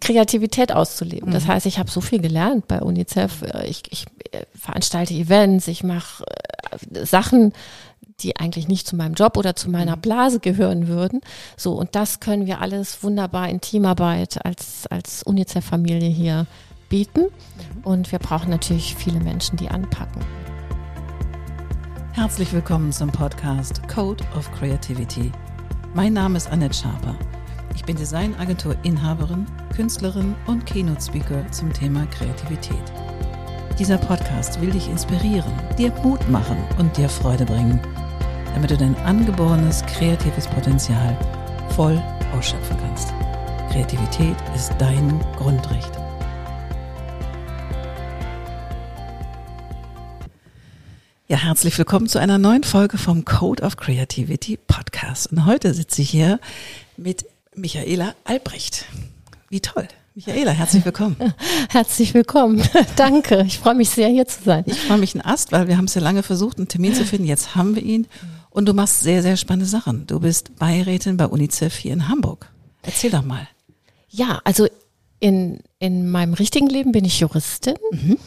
Kreativität auszuleben. Das heißt, ich habe so viel gelernt bei UNICEF. Ich, ich äh, veranstalte Events, ich mache äh, Sachen, die eigentlich nicht zu meinem Job oder zu meiner Blase gehören würden. So, und das können wir alles wunderbar in Teamarbeit als, als UNICEF-Familie hier bieten. Und wir brauchen natürlich viele Menschen, die anpacken. Herzlich willkommen zum Podcast Code of Creativity. Mein Name ist Annette Schaper. Ich bin Designagentur-Inhaberin, Künstlerin und Keynote-Speaker zum Thema Kreativität. Dieser Podcast will dich inspirieren, dir Mut machen und dir Freude bringen, damit du dein angeborenes kreatives Potenzial voll ausschöpfen kannst. Kreativität ist dein Grundrecht. Ja, herzlich willkommen zu einer neuen Folge vom Code of Creativity Podcast. Und heute sitze ich hier mit Michaela Albrecht. Wie toll. Michaela, herzlich willkommen. Herzlich willkommen. Danke. Ich freue mich sehr, hier zu sein. Ich freue mich ein Ast, weil wir haben es ja lange versucht, einen Termin zu finden. Jetzt haben wir ihn. Und du machst sehr, sehr spannende Sachen. Du bist Beirätin bei UNICEF hier in Hamburg. Erzähl doch mal. Ja, also in, in meinem richtigen Leben bin ich Juristin. Mhm.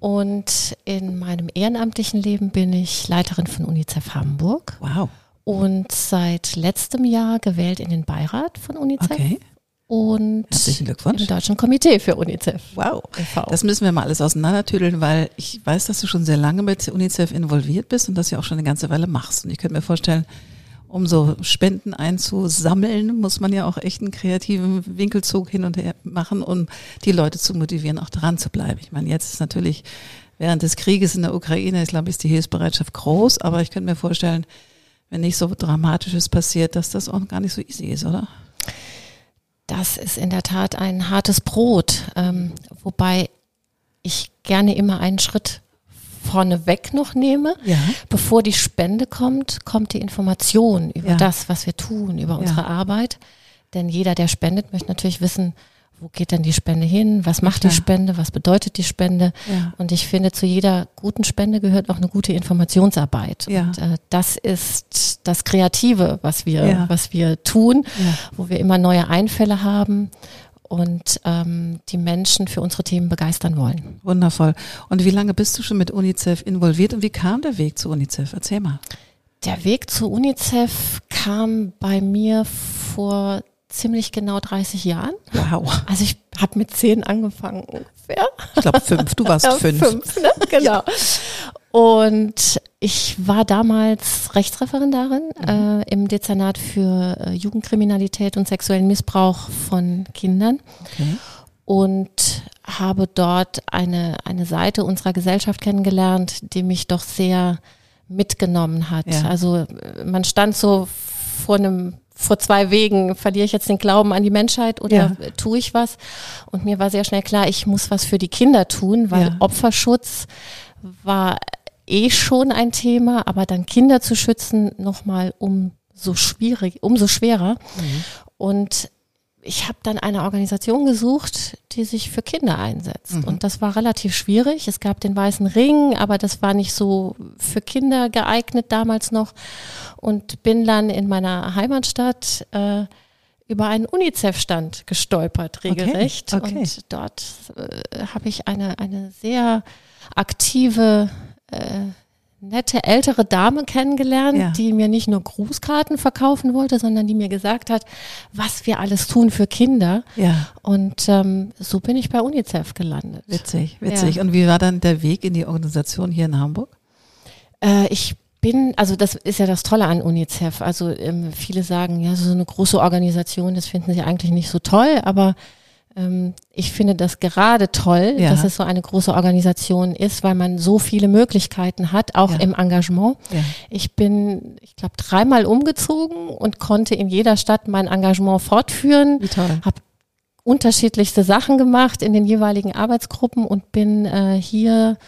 Und in meinem ehrenamtlichen Leben bin ich Leiterin von UNICEF Hamburg. Wow. Und seit letztem Jahr gewählt in den Beirat von UNICEF. Okay. Und Herzlichen Glückwunsch. im Deutschen Komitee für UNICEF. Wow. e.V.. Das müssen wir mal alles auseinandertüdeln, weil ich weiß, dass du schon sehr lange mit UNICEF involviert bist und das ja auch schon eine ganze Weile machst. Und ich könnte mir vorstellen, um so Spenden einzusammeln, muss man ja auch echt einen kreativen Winkelzug hin und her machen, um die Leute zu motivieren, auch dran zu bleiben. Ich meine, jetzt ist natürlich während des Krieges in der Ukraine, ich glaube, ist die Hilfsbereitschaft groß, aber ich könnte mir vorstellen, wenn nicht so Dramatisches passiert, dass das auch gar nicht so easy ist, oder? Das ist in der Tat ein hartes Brot, ähm, wobei ich gerne immer einen Schritt vorneweg noch nehme. Ja. Bevor die Spende kommt, kommt die Information über Ja. das, was wir tun, über unsere Arbeit. Denn jeder, der spendet, möchte natürlich wissen, wo geht denn die Spende hin? Was macht die. Spende? Was bedeutet die Spende? Ja. Und ich finde, zu jeder guten Spende gehört auch eine gute Informationsarbeit. Ja. Und äh, das ist das Kreative, was wir, was wir tun, wo wir immer neue Einfälle haben und ähm, die Menschen für unsere Themen begeistern wollen. Wundervoll. Und wie lange bist du schon mit UNICEF involviert und wie kam der Weg zu UNICEF? Erzähl mal. Der Weg zu UNICEF kam bei mir vor ziemlich genau 30 Jahren. Wow. Also ich habe mit zehn angefangen ungefähr. Ich glaube fünf. Du warst fünf. fünf ne? Genau. Und ich war damals Rechtsreferendarin äh, im Dezernat für äh, Jugendkriminalität und sexuellen Missbrauch von Kindern Okay. und habe dort eine, eine Seite unserer Gesellschaft kennengelernt, die mich doch sehr mitgenommen hat. Ja. Also äh, man stand so vor einem vor zwei Wegen, verliere ich jetzt den Glauben an die Menschheit oder Ja. tue ich was? Und mir war sehr schnell klar, ich muss was für die Kinder tun, weil Ja. Opferschutz war eh schon ein Thema, aber dann Kinder zu schützen nochmal umso schwierig, umso schwerer. Mhm. Und ich habe dann eine Organisation gesucht, die sich für Kinder einsetzt. Mhm. Und das war relativ schwierig. Es gab den Weißen Ring, aber das war nicht so für Kinder geeignet damals noch. Und bin dann in meiner Heimatstadt äh, über einen UNICEF-Stand gestolpert, regelrecht. okay. Und dort äh, habe ich eine, eine sehr aktive äh, nette ältere Dame kennengelernt, Ja. die mir nicht nur Grußkarten verkaufen wollte, sondern die mir gesagt hat, was wir alles tun für Kinder. Ja, Und ähm, so bin ich bei UNICEF gelandet. witzig, witzig. Ja. Und wie war dann der Weg in die Organisation hier in Hamburg? Äh, ich bin, also das ist ja das Tolle an UNICEF. Also ähm, viele sagen, ja, so eine große Organisation, das finden sie eigentlich nicht so toll, aber ich finde das gerade toll, Ja. dass es so eine große Organisation ist, weil man so viele Möglichkeiten hat, auch Ja. im Engagement. Ja. Ich bin, ich glaube, dreimal umgezogen und konnte in jeder Stadt mein Engagement fortführen. Wie toll. Habe unterschiedlichste Sachen gemacht in den jeweiligen Arbeitsgruppen und bin äh, hier,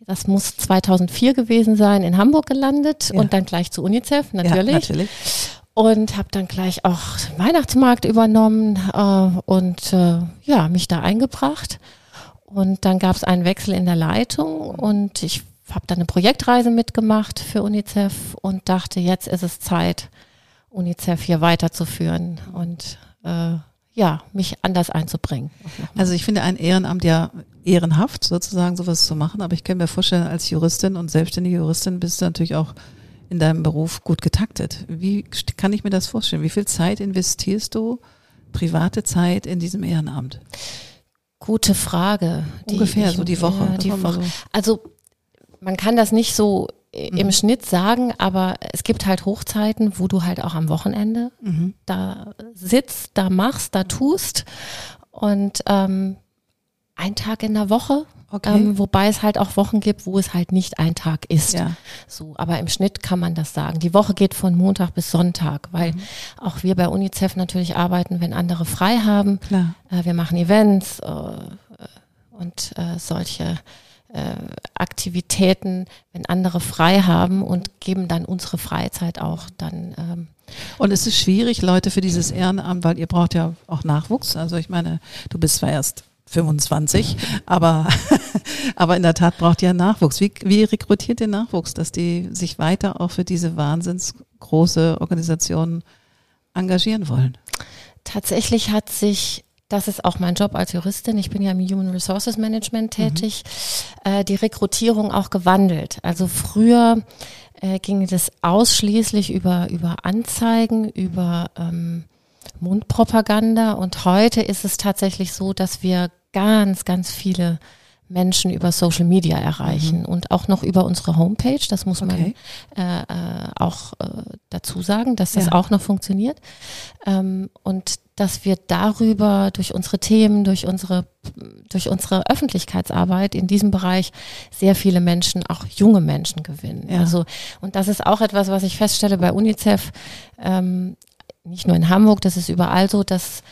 das muss 2004 gewesen sein, in Hamburg gelandet Ja. und dann gleich zu UNICEF natürlich. Ja, natürlich. Und habe dann gleich auch Weihnachtsmarkt übernommen äh, und äh, ja, mich da eingebracht. Und dann gab es einen Wechsel in der Leitung und ich habe dann eine Projektreise mitgemacht für UNICEF und dachte, jetzt ist es Zeit, UNICEF hier weiterzuführen. Und äh, ja, mich anders einzubringen. Also ich finde ein Ehrenamt ja ehrenhaft, sozusagen sowas zu machen, aber ich kann mir vorstellen, als Juristin und selbstständige Juristin bist du natürlich auch in deinem Beruf gut getaktet. Wie kann ich mir das vorstellen? Wie viel Zeit investierst du, private Zeit in diesem Ehrenamt? Gute Frage. Ungefähr ich, so die Woche. Ja, die Woche. So. Also man kann das nicht so mhm. im Schnitt sagen, aber es gibt halt Hochzeiten, wo du halt auch am Wochenende mhm. da sitzt, da machst, da tust und ähm, ein Tag in der Woche. Okay. Ähm, wobei es halt auch Wochen gibt, wo es halt nicht ein Tag ist. Ja. So, aber im Schnitt kann man das sagen. Die Woche geht von Montag bis Sonntag, weil mhm. auch wir bei UNICEF natürlich arbeiten, wenn andere frei haben. Klar. Äh, wir machen Events äh, und äh, solche äh, Aktivitäten, wenn andere frei haben und geben dann unsere Freizeit auch dann. Ähm, und es ist schwierig, Leute für dieses Ehrenamt, weil ihr braucht ja auch Nachwuchs. Also ich meine, du bist zwar erst 25, aber, aber in der Tat braucht ihr Nachwuchs. Wie, wie rekrutiert ihr Nachwuchs, dass die sich weiter auch für diese wahnsinns große Organisation engagieren wollen? Tatsächlich hat sich das ist auch mein Job als Juristin. Ich bin ja im Human Resources Management mhm. tätig. Mhm. Äh, die Rekrutierung auch gewandelt. Also früher äh, ging das ausschließlich über, über Anzeigen, über ähm, Mundpropaganda und heute ist es tatsächlich so, dass wir ganz, ganz viele Menschen über Social Media erreichen mhm. und auch noch über unsere Homepage. Das muss okay. man äh, äh, auch äh, dazu sagen, dass das ja. auch noch funktioniert. Ähm, und dass wir darüber durch unsere Themen, durch unsere, durch unsere Öffentlichkeitsarbeit in diesem Bereich sehr viele Menschen, auch junge Menschen gewinnen. Ja. Also, und das ist auch etwas, was ich feststelle bei UNICEF, ähm, nicht nur in Hamburg, das ist überall so, dass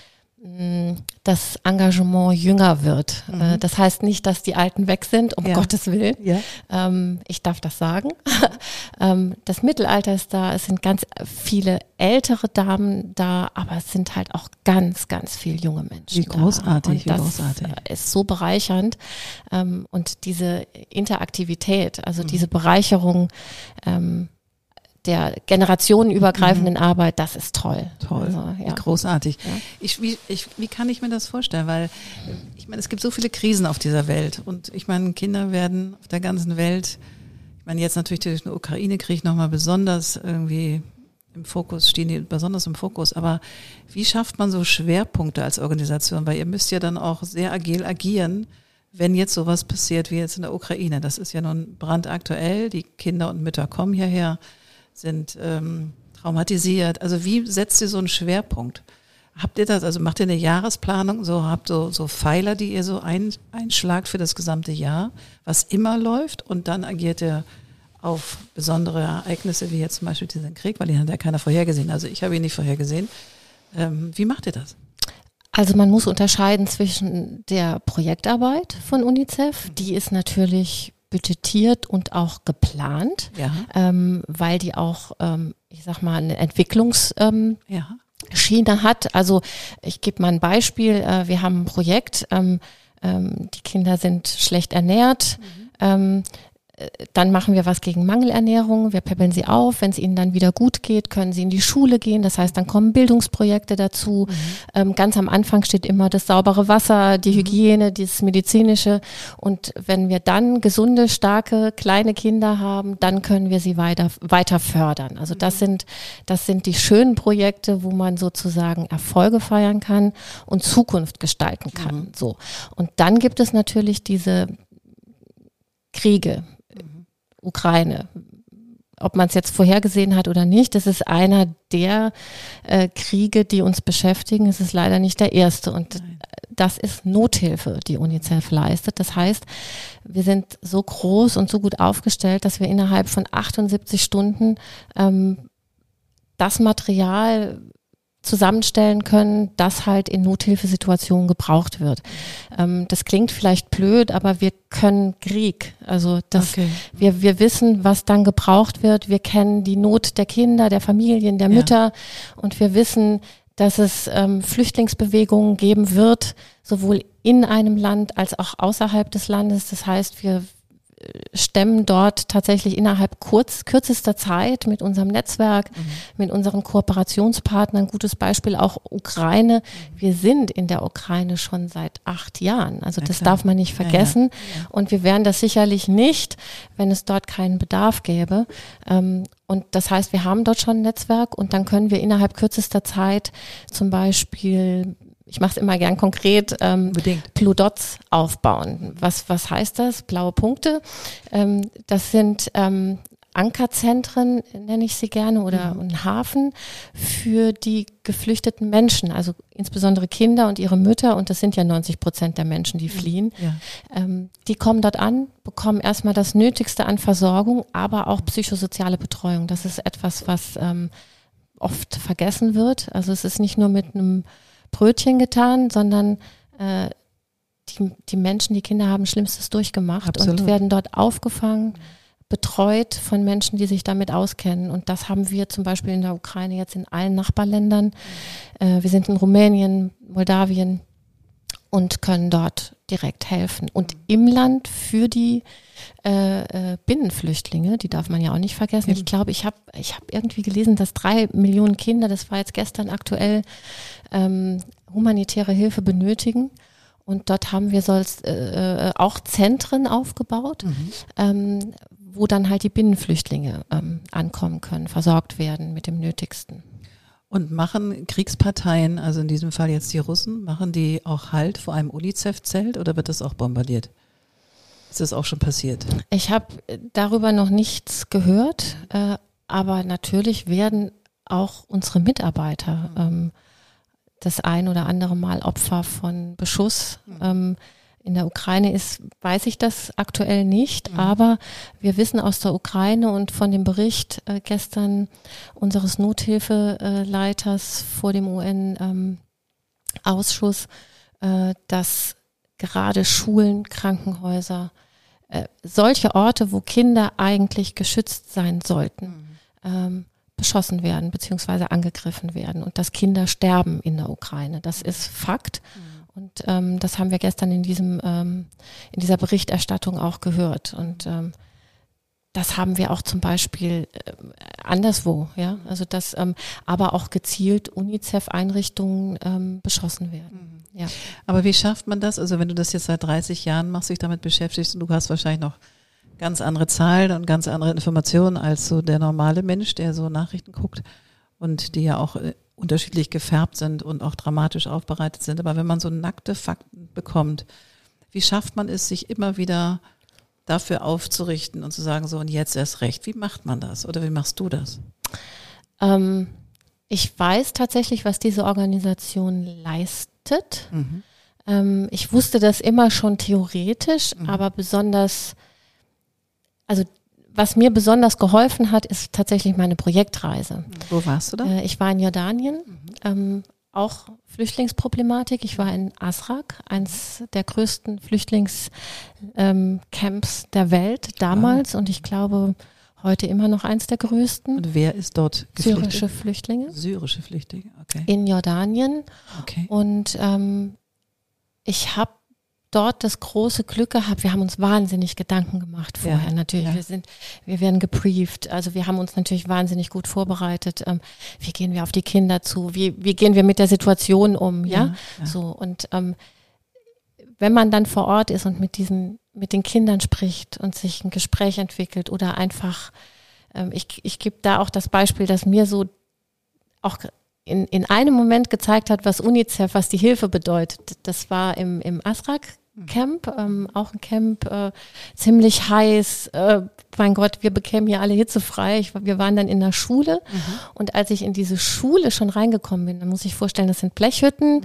das Engagement jünger wird. Mhm. Äh, das heißt nicht, dass die Alten weg sind, um ja. Gottes Willen. Ja. Ähm, ich darf das sagen. Ähm, das Mittelalter ist da, es sind ganz viele ältere Damen da, aber es sind halt auch ganz, ganz viele junge Menschen. Wie großartig, da. Und das wie großartig. ist so bereichernd. Ähm, und diese Interaktivität, also mhm. diese Bereicherung, der generationenübergreifenden mhm. Arbeit, das ist toll. Toll, also, ja. großartig. Ja. Ich, wie, ich, wie kann ich mir das vorstellen? Weil ich meine, es gibt so viele Krisen auf dieser Welt und ich meine, Kinder werden auf der ganzen Welt, ich meine, jetzt natürlich durch den Ukraine-Krieg nochmal besonders irgendwie im Fokus, stehen die besonders im Fokus. Aber wie schafft man so Schwerpunkte als Organisation? Weil ihr müsst ja dann auch sehr agil agieren, wenn jetzt sowas passiert wie jetzt in der Ukraine. Das ist ja nun brandaktuell. Die Kinder und Mütter kommen hierher sind ähm, traumatisiert. Also wie setzt ihr so einen Schwerpunkt? Habt ihr das, also macht ihr eine Jahresplanung, so habt so, so Pfeiler, die ihr so ein, einschlagt für das gesamte Jahr, was immer läuft und dann agiert ihr auf besondere Ereignisse, wie jetzt zum Beispiel diesen Krieg, weil den hat ja keiner vorhergesehen. Also ich habe ihn nicht vorhergesehen. Ähm, wie macht ihr das? Also man muss unterscheiden zwischen der Projektarbeit von UNICEF, die ist natürlich budgetiert und auch geplant, ja. ähm, weil die auch, ähm, ich sag mal, eine Entwicklungs ähm, ja. Schiene hat. Also ich gebe mal ein Beispiel. Äh, wir haben ein Projekt, ähm, ähm, die Kinder sind schlecht ernährt. Mhm. Ähm, dann machen wir was gegen Mangelernährung, wir peppeln sie auf. Wenn es ihnen dann wieder gut geht, können sie in die Schule gehen. Das heißt, dann kommen Bildungsprojekte dazu. Mhm. Ähm, ganz am Anfang steht immer das saubere Wasser, die mhm. Hygiene, das medizinische. Und wenn wir dann gesunde, starke, kleine Kinder haben, dann können wir sie weiter, weiter fördern. Also das mhm. sind, das sind die schönen Projekte, wo man sozusagen Erfolge feiern kann und Zukunft gestalten kann. Mhm. So. Und dann gibt es natürlich diese Kriege, Ukraine. Ob man es jetzt vorhergesehen hat oder nicht, das ist einer der äh, Kriege, die uns beschäftigen. Es ist leider nicht der erste. Und Nein. das ist Nothilfe, die UNICEF leistet. Das heißt, wir sind so groß und so gut aufgestellt, dass wir innerhalb von 78 Stunden ähm, das Material zusammenstellen können, das halt in Nothilfesituationen gebraucht wird. Ähm, das klingt vielleicht blöd, aber wir können Krieg. Also das, okay. wir, wir wissen, was dann gebraucht wird. Wir kennen die Not der Kinder, der Familien, der Mütter ja. und wir wissen, dass es ähm, Flüchtlingsbewegungen geben wird, sowohl in einem Land als auch außerhalb des Landes. Das heißt, wir stemmen dort tatsächlich innerhalb kurz, kürzester Zeit mit unserem Netzwerk, mhm. mit unseren Kooperationspartnern, gutes Beispiel auch Ukraine. Wir sind in der Ukraine schon seit acht Jahren. Also das darf man nicht vergessen. Ja, ja. Und wir wären das sicherlich nicht, wenn es dort keinen Bedarf gäbe. Ähm, und das heißt, wir haben dort schon ein Netzwerk und dann können wir innerhalb kürzester Zeit zum Beispiel ich mache es immer gern konkret, ähm, Blue Dots aufbauen. Was, was heißt das? Blaue Punkte. Ähm, das sind ähm, Ankerzentren, nenne ich sie gerne, oder mhm. ein Hafen für die geflüchteten Menschen, also insbesondere Kinder und ihre Mütter, und das sind ja 90 Prozent der Menschen, die fliehen. Ja. Ähm, die kommen dort an, bekommen erstmal das Nötigste an Versorgung, aber auch psychosoziale Betreuung. Das ist etwas, was ähm, oft vergessen wird. Also es ist nicht nur mit einem Brötchen getan, sondern äh, die, die Menschen, die Kinder haben Schlimmstes durchgemacht Absolut. und werden dort aufgefangen, betreut von Menschen, die sich damit auskennen. Und das haben wir zum Beispiel in der Ukraine jetzt in allen Nachbarländern. Äh, wir sind in Rumänien, Moldawien und können dort direkt helfen. Und im Land für die äh, äh, Binnenflüchtlinge, die darf man ja auch nicht vergessen. Ich glaube, ich habe ich hab irgendwie gelesen, dass drei Millionen Kinder, das war jetzt gestern aktuell, ähm, humanitäre Hilfe benötigen. Und dort haben wir sonst äh, äh, auch Zentren aufgebaut, mhm. ähm, wo dann halt die Binnenflüchtlinge ähm, ankommen können, versorgt werden mit dem Nötigsten. Und machen Kriegsparteien, also in diesem Fall jetzt die Russen, machen die auch Halt vor einem UNICEF-Zelt oder wird das auch bombardiert? Ist das auch schon passiert? Ich habe darüber noch nichts gehört, äh, aber natürlich werden auch unsere Mitarbeiter ähm, das ein oder andere Mal Opfer von Beschuss. Mhm. Ähm, in der Ukraine ist, weiß ich das aktuell nicht, mhm. aber wir wissen aus der Ukraine und von dem Bericht äh, gestern unseres Nothilfeleiters vor dem UN-Ausschuss, ähm, äh, dass gerade Schulen, Krankenhäuser, äh, solche Orte, wo Kinder eigentlich geschützt sein sollten, mhm. ähm, beschossen werden beziehungsweise angegriffen werden und dass Kinder sterben in der Ukraine. Das ist Fakt. Mhm. Und ähm, das haben wir gestern in diesem ähm, in dieser Berichterstattung auch gehört. Und ähm, das haben wir auch zum Beispiel äh, anderswo, ja. Also dass ähm, aber auch gezielt UNICEF-Einrichtungen ähm, beschossen werden. Mhm. Ja. Aber wie schafft man das? Also wenn du das jetzt seit 30 Jahren machst, dich damit beschäftigst und du hast wahrscheinlich noch ganz andere Zahlen und ganz andere Informationen als so der normale Mensch, der so Nachrichten guckt und die ja auch äh, unterschiedlich gefärbt sind und auch dramatisch aufbereitet sind. Aber wenn man so nackte Fakten bekommt, wie schafft man es, sich immer wieder dafür aufzurichten und zu sagen, so und jetzt erst recht. Wie macht man das oder wie machst du das? Ähm, ich weiß tatsächlich, was diese Organisation leistet. Mhm. Ähm, ich wusste das immer schon theoretisch, mhm. aber besonders, also was mir besonders geholfen hat, ist tatsächlich meine Projektreise. Wo warst du da? Äh, ich war in Jordanien. Mhm. Ähm, auch Flüchtlingsproblematik. Ich war in Asrak, eins der größten Flüchtlingscamps ähm, der Welt damals und ich glaube heute immer noch eins der größten. Und wer ist dort geflüchtet? Syrische Flüchtlinge. Syrische Flüchtlinge, okay. In Jordanien. Okay. Und ähm, ich habe dort das große Glück gehabt. Wir haben uns wahnsinnig Gedanken gemacht vorher. Ja, natürlich, ja. wir sind, wir werden gebrieft. Also wir haben uns natürlich wahnsinnig gut vorbereitet. Ähm, wie gehen wir auf die Kinder zu? Wie, wie gehen wir mit der Situation um? Ja, ja so und ähm, wenn man dann vor Ort ist und mit diesen, mit den Kindern spricht und sich ein Gespräch entwickelt oder einfach, ähm, ich, ich gebe da auch das Beispiel, dass mir so auch in, in einem Moment gezeigt hat, was UNICEF, was die Hilfe bedeutet. Das war im, im Asrak Camp, ähm, auch ein Camp, äh, ziemlich heiß. Äh, mein Gott, wir bekämen hier alle hitzefrei. Ich, wir waren dann in der Schule mhm. und als ich in diese Schule schon reingekommen bin, dann muss ich vorstellen, das sind Blechhütten,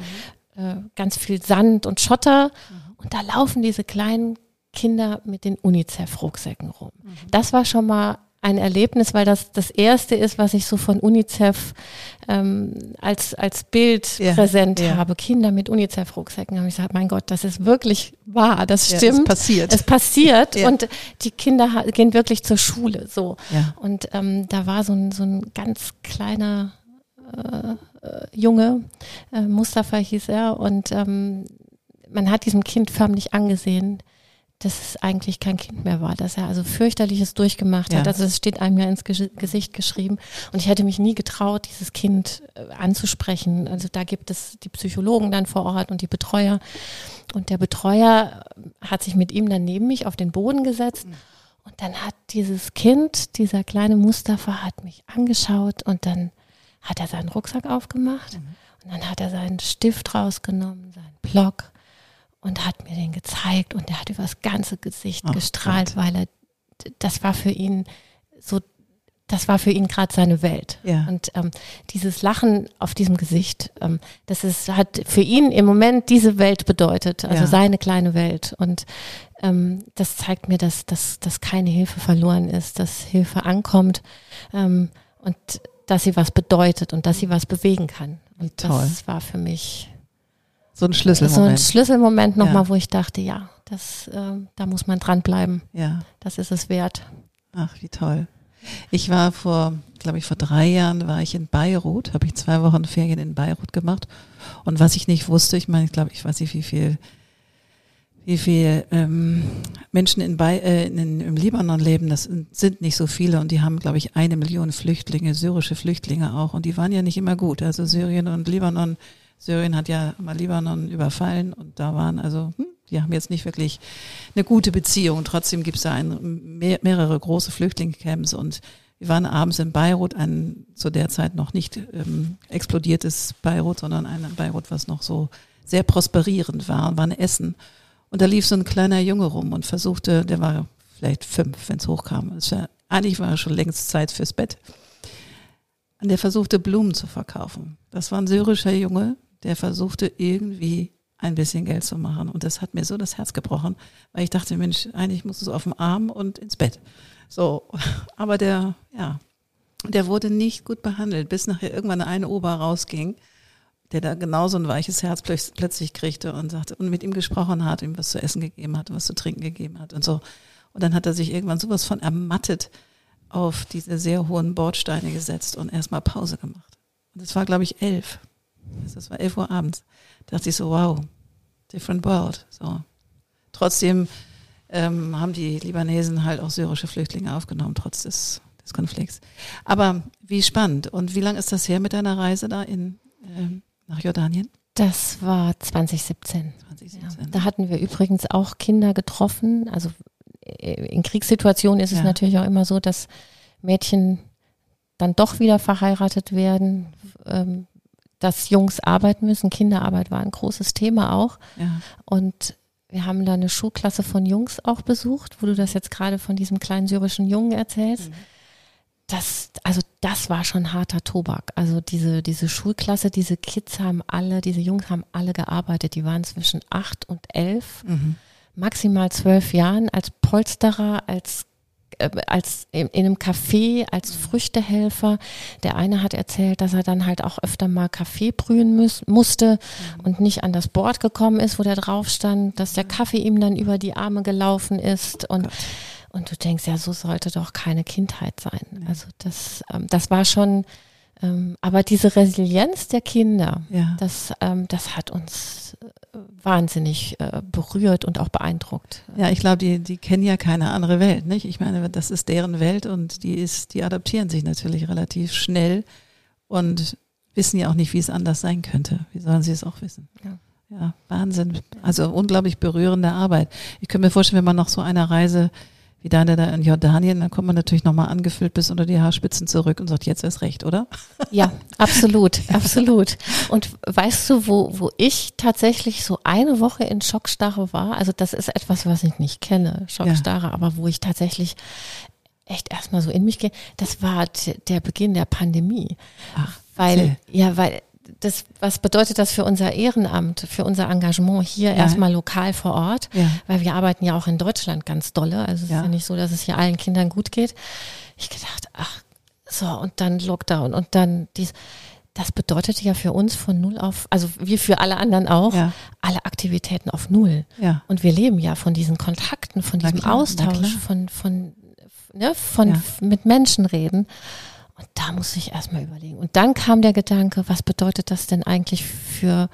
mhm. äh, ganz viel Sand und Schotter mhm. und da laufen diese kleinen Kinder mit den UNICEF-Rucksäcken rum. Mhm. Das war schon mal ein Erlebnis, weil das das erste ist, was ich so von UNICEF ähm, als als Bild ja, präsent ja. habe. Kinder mit UNICEF-Rucksäcken habe ich gesagt, mein Gott, das ist wirklich wahr, das stimmt. Ja, es passiert. Es passiert und die Kinder gehen wirklich zur Schule. So und ähm, da war so ein so ein ganz kleiner äh, äh, Junge, äh, Mustafa hieß er und ähm, man hat diesem Kind förmlich angesehen, dass es eigentlich kein Kind mehr war, dass er also fürchterliches durchgemacht Ja. hat. Also es steht einem ja ins Ge Gesicht geschrieben. Und ich hätte mich nie getraut, dieses Kind äh, anzusprechen. Also da gibt es die Psychologen dann vor Ort und die Betreuer. Und der Betreuer hat sich mit ihm dann neben mich auf den Boden gesetzt. Und dann hat dieses Kind, dieser kleine Mustafa, hat mich angeschaut und dann hat er seinen Rucksack aufgemacht und dann hat er seinen Stift rausgenommen, seinen Block und hat mir den gezeigt und er hat übers ganze Gesicht Ach gestrahlt, weil er, das war für ihn so, das war für ihn gerade seine Welt. Ja. Und ähm, dieses Lachen auf diesem Gesicht, ähm, das ist, hat für ihn im Moment diese Welt bedeutet, also Ja. seine kleine Welt. Und ähm, das zeigt mir, dass, dass, dass keine Hilfe verloren ist, dass Hilfe ankommt ähm, und dass sie was bedeutet und dass sie was bewegen kann. Und Toll. das war für mich So ein so ein Schlüsselmoment. Schlüsselmoment nochmal, Ja. wo ich dachte, ja, das, ähm, da muss man dranbleiben. ja. Das ist es wert. Ach, wie toll. Ich war vor, glaube ich, vor drei Jahren war ich in Beirut, habe ich zwei Wochen Ferien in Beirut gemacht. Und was ich nicht wusste, ich meine, ich glaube, ich weiß nicht, wie viel, wie viel ähm, Menschen in Bei, äh, in, im Libanon leben. Das sind nicht so viele und die haben, glaube ich, eine Million Flüchtlinge, syrische Flüchtlinge auch. Und die waren ja nicht immer gut. Also Syrien und Libanon. Syrien hat ja mal Libanon überfallen und da waren also, hm, die haben jetzt nicht wirklich eine gute Beziehung. Trotzdem gibt es da ein, mehr, mehrere große Flüchtlingscamps und wir waren abends in Beirut, ein zu der Zeit noch nicht ähm, explodiertes Beirut, sondern ein Beirut, was noch so sehr prosperierend war, waren essen. Und da lief so ein kleiner Junge rum und versuchte, der war vielleicht fünf, wenn es hochkam. Es war, eigentlich war schon längst Zeit fürs Bett. Und der versuchte Blumen zu verkaufen. Das war ein syrischer Junge, der versuchte irgendwie ein bisschen Geld zu machen. Und das hat mir so das Herz gebrochen, weil ich dachte, Mensch, eigentlich musst du so auf dem Arm und ins Bett. So, aber der, ja, der wurde nicht gut behandelt, bis nachher irgendwann eine Ober rausging, der da genauso ein weiches Herz plötzlich, plötzlich kriegte und sagte und mit ihm gesprochen hat, ihm was zu essen gegeben hat, was zu trinken gegeben hat und so. Und dann hat er sich irgendwann sowas von ermattet auf diese sehr hohen Bordsteine gesetzt und erstmal Pause gemacht. Und das war, glaube ich, elf. Das war elf Uhr abends. Da dachte ich so, wow, different world. So. Trotzdem ähm, haben die Libanesen halt auch syrische Flüchtlinge aufgenommen, trotz des, des Konflikts. Aber wie spannend. Und wie lange ist das her mit deiner Reise da in, ähm, nach Jordanien? Das war 2017. 2017. Ja. Da hatten wir übrigens auch Kinder getroffen. Also äh, in Kriegssituationen ist es Ja. natürlich auch immer so, dass Mädchen dann doch wieder verheiratet werden, ähm, dass Jungs arbeiten müssen. Kinderarbeit war ein großes Thema auch. Ja. Und wir haben da eine Schulklasse von Jungs auch besucht, wo du das jetzt gerade von diesem kleinen syrischen Jungen erzählst. Das, also das war schon harter Tobak. Also diese, diese Schulklasse, diese Kids haben alle, diese Jungs haben alle gearbeitet. Die waren zwischen acht und elf, Mhm. maximal zwölf Jahren als Polsterer, als als in, in einem Café als Früchtehelfer. Der eine hat erzählt, dass er dann halt auch öfter mal Kaffee brühen muss, musste und nicht an das Board gekommen ist, wo der drauf stand, dass der Kaffee ihm dann über die Arme gelaufen ist. Und und du denkst, ja, so sollte doch keine Kindheit sein. Also das, ähm, das war schon, aber diese Resilienz der Kinder, Ja. das, ähm, das hat uns äh, wahnsinnig äh, berührt und auch beeindruckt. Ja, ich glaube, die, die kennen ja keine andere Welt, nicht? Ich meine, das ist deren Welt und die ist, die adaptieren sich natürlich relativ schnell und wissen ja auch nicht, wie es anders sein könnte. Wie sollen sie es auch wissen? Ja. Ja, Wahnsinn. Also unglaublich berührende Arbeit. Ich könnte mir vorstellen, wenn man nach so einer Reise wie deine da in Jordanien, dann kommt man natürlich nochmal angefüllt bis unter die Haarspitzen zurück und sagt, jetzt erst recht, oder? Ja, absolut, absolut. Und weißt du, wo, wo ich tatsächlich so eine Woche in Schockstarre war? Also das ist etwas, was ich nicht kenne, Schockstarre, aber wo ich tatsächlich echt erstmal so in mich gehe, das war der Beginn der Pandemie. Ach, Weil, ja, weil das, was bedeutet das für unser Ehrenamt, für unser Engagement hier Ja. erstmal lokal vor Ort? Ja. Weil wir arbeiten ja auch in Deutschland ganz dolle. Also es Ja. ist ja nicht so, dass es hier allen Kindern gut geht. Ich gedacht, ach, so, und dann Lockdown und dann dies. Das bedeutet ja für uns von null auf, also wie für alle anderen auch, alle Aktivitäten auf null. Und wir leben ja von diesen Kontakten, von diesem klar, Austausch, von, von, ne, von mit Menschen reden. Und da muss ich erstmal überlegen. Und dann kam der Gedanke, was bedeutet das denn eigentlich für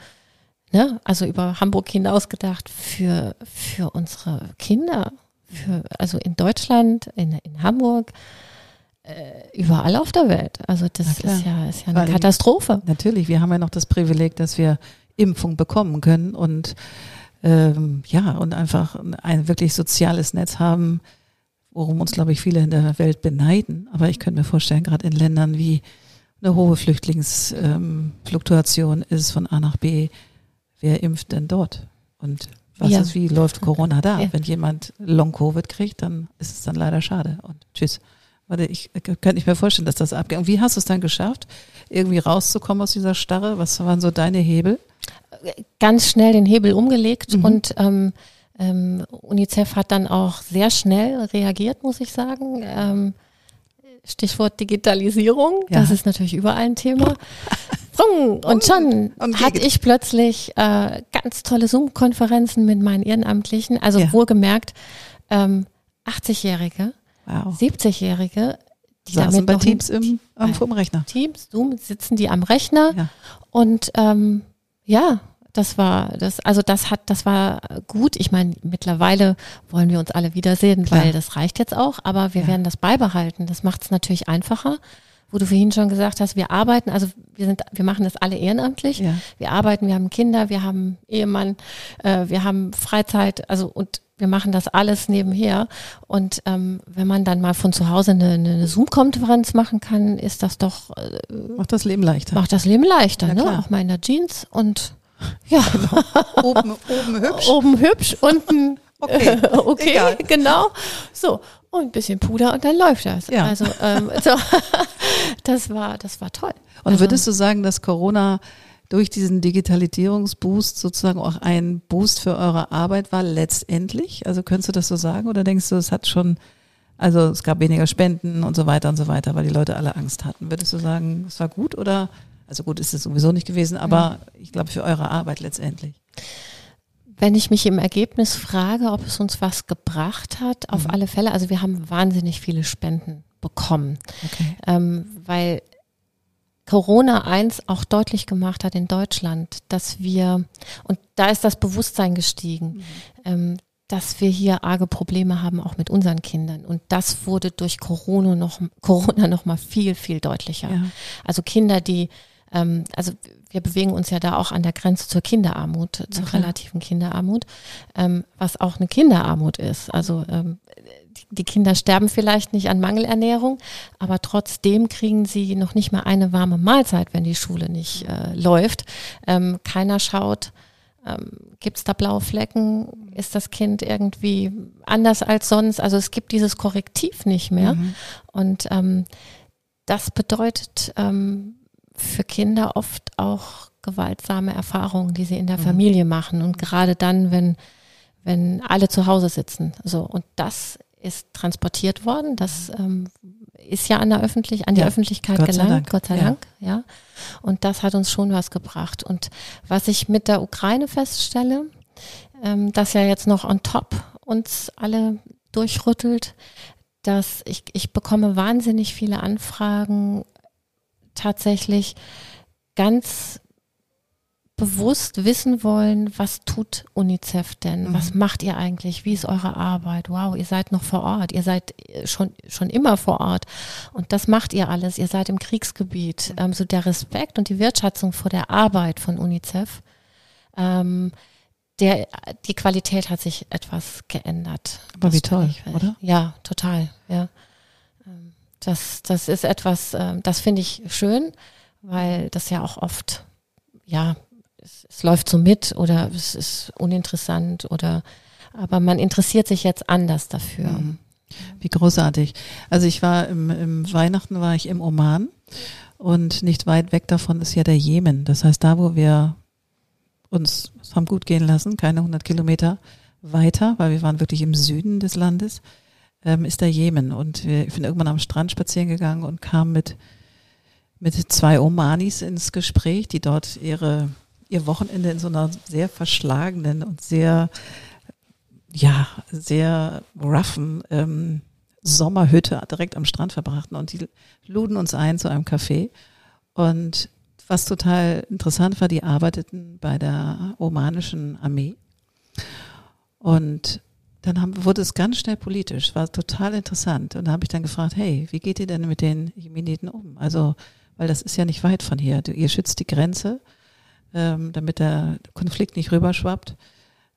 ne, also über Hamburg hinaus gedacht, für, für unsere Kinder, für, also in Deutschland, in, in Hamburg, äh, überall auf der Welt. Also das ist ja, ist ja eine Weil Katastrophe. Natürlich, wir haben ja noch das Privileg, dass wir Impfung bekommen können und ähm, ja, und einfach ein wirklich soziales Netz haben, worum uns, glaube ich, viele in der Welt beneiden. Aber ich könnte mir vorstellen, gerade in Ländern wie eine hohe Flüchtlingsfluktuation ähm, ist von A nach B, wer impft denn dort? Und was ja. ist, wie läuft Corona da? Ja. Wenn jemand Long-Covid kriegt, dann ist es dann leider schade. Und tschüss. Warte, ich könnte nicht mehr vorstellen, dass das abgeht. Und wie hast du es dann geschafft, irgendwie rauszukommen aus dieser Starre? Was waren so deine Hebel? Ganz schnell den Hebel umgelegt mhm. und ähm, ähm, UNICEF hat dann auch sehr schnell reagiert, muss ich sagen. Ähm, Stichwort Digitalisierung, ja. das ist natürlich überall ein Thema. Und schon hatte ich plötzlich äh, ganz tolle Zoom-Konferenzen mit meinen Ehrenamtlichen, also ja. wohlgemerkt ähm, 80-Jährige, wow. 70-Jährige, die Saßen damit bei Teams im, am, Rechner. Teams, Zoom, sitzen die am Rechner ja. und ähm, ja, das war das, also das hat, das war gut. Ich meine, mittlerweile wollen wir uns alle wiedersehen, Klar. weil das reicht jetzt auch, aber wir ja. werden das beibehalten. Das macht es natürlich einfacher. Wo du vorhin schon gesagt hast, wir arbeiten, also wir sind, wir machen das alle ehrenamtlich. Ja. Wir arbeiten, wir haben Kinder, wir haben Ehemann, äh, wir haben Freizeit, also und wir machen das alles nebenher. Und ähm, wenn man dann mal von zu Hause eine, eine Zoom-Konferenz machen kann, ist das doch äh, macht das Leben leichter. Macht das Leben leichter, ja, ne? Auch mal in der Jeans und ja. Genau. Oben, oben hübsch. Oben hübsch, unten okay, okay Egal. genau. So, und ein bisschen Puder und dann läuft das. Ja. Also ähm, so, das war, das war toll. Und also, würdest du sagen, dass Corona durch diesen Digitalisierungsboost sozusagen auch ein Boost für eure Arbeit war letztendlich? Also könntest du das so sagen oder denkst du, es hat schon, also es gab weniger Spenden und so weiter und so weiter, weil die Leute alle Angst hatten. Würdest du sagen, es war gut oder also gut ist es sowieso nicht gewesen, aber ich glaube für eure Arbeit letztendlich. Wenn ich mich im Ergebnis frage, ob es uns was gebracht hat, auf mhm. alle Fälle, also wir haben wahnsinnig viele Spenden bekommen, okay. ähm, weil Corona eins auch deutlich gemacht hat in Deutschland, dass wir, und da ist das Bewusstsein gestiegen, mhm. ähm, dass wir hier arge Probleme haben, auch mit unseren Kindern. Und das wurde durch Corona noch, Corona noch mal viel, viel deutlicher. Ja. Also Kinder, die ähm, also wir bewegen uns ja da auch an der Grenze zur Kinderarmut, zur okay. relativen Kinderarmut, ähm, was auch eine Kinderarmut ist. Also ähm, die Kinder sterben vielleicht nicht an Mangelernährung, aber trotzdem kriegen sie noch nicht mal eine warme Mahlzeit, wenn die Schule nicht äh, läuft. Ähm, keiner schaut, ähm, gibt es da blaue Flecken? Ist das Kind irgendwie anders als sonst? Also es gibt dieses Korrektiv nicht mehr. Mhm. Und ähm, das bedeutet, ähm, für Kinder oft auch gewaltsame Erfahrungen, die sie in der mhm. Familie machen und gerade dann, wenn wenn alle zu Hause sitzen. So und das ist transportiert worden. Das ähm, ist ja an der Öffentlich an die ja, Öffentlichkeit Gott gelangt, Gott sei Dank, ja. ja. Und das hat uns schon was gebracht. Und was ich mit der Ukraine feststelle, ähm, das ja jetzt noch on top uns alle durchrüttelt, dass ich, ich bekomme wahnsinnig viele Anfragen tatsächlich ganz bewusst wissen wollen, was tut UNICEF denn? Mhm. Was macht ihr eigentlich? Wie ist eure Arbeit? Wow, ihr seid noch vor Ort. Ihr seid schon, schon immer vor Ort. Und das macht ihr alles. Ihr seid im Kriegsgebiet. Mhm. Ähm, so der Respekt und die Wertschätzung vor der Arbeit von UNICEF, ähm, der, die Qualität hat sich etwas geändert. Aber wie toll, oder? Ja, total, ja. Das, das ist etwas, äh, das finde ich schön, weil das ja auch oft, ja, es, es läuft so mit oder es ist uninteressant oder, aber man interessiert sich jetzt anders dafür. Mhm. Wie großartig. Also ich war im, im Weihnachten war ich im Oman und nicht weit weg davon ist ja der Jemen. Das heißt, da wo wir uns haben gut gehen lassen, keine 100 Kilometer weiter, weil wir waren wirklich im Süden des Landes ähm, ist der Jemen. Und wir, ich bin irgendwann am Strand spazieren gegangen und kam mit, mit zwei Omanis ins Gespräch, die dort ihre, ihr Wochenende in so einer sehr verschlagenen und sehr, ja, sehr roughen ähm, Sommerhütte direkt am Strand verbrachten. Und die luden uns ein zu einem Café. Und was total interessant war, die arbeiteten bei der omanischen Armee. Und dann haben, wurde es ganz schnell politisch, war total interessant. Und da habe ich dann gefragt, hey, wie geht ihr denn mit den Jemeniten um? Also, weil das ist ja nicht weit von hier. Du, ihr schützt die Grenze, ähm, damit der Konflikt nicht rüberschwappt.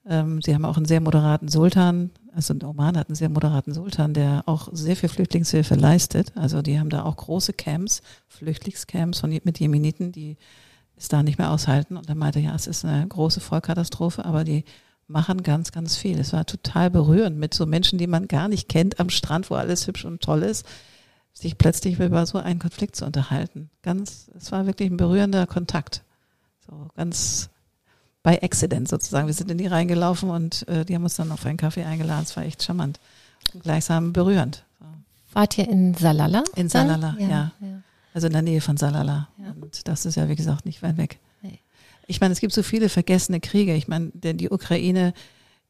Ähm, sie haben auch einen sehr moderaten Sultan, also Oman hat einen sehr moderaten Sultan, der auch sehr viel Flüchtlingshilfe leistet. Also die haben da auch große Camps, Flüchtlingscamps von, mit Jemeniten, die es da nicht mehr aushalten. Und er meinte, ja, es ist eine große Vollkatastrophe, aber die machen ganz, ganz viel. Es war total berührend mit so Menschen, die man gar nicht kennt am Strand, wo alles hübsch und toll ist, sich plötzlich über so einen Konflikt zu unterhalten. Ganz, es war wirklich ein berührender Kontakt. So ganz bei Accident sozusagen. Wir sind in die reingelaufen und äh, die haben uns dann auf einen Kaffee eingeladen. Es war echt charmant und gleichsam berührend. So. Wart ihr in Salala? In Salala, ja. ja. ja. Also in der Nähe von Salala. Ja. Und das ist ja, wie gesagt, nicht weit weg. Ich meine, es gibt so viele vergessene Kriege. Ich meine, denn die Ukraine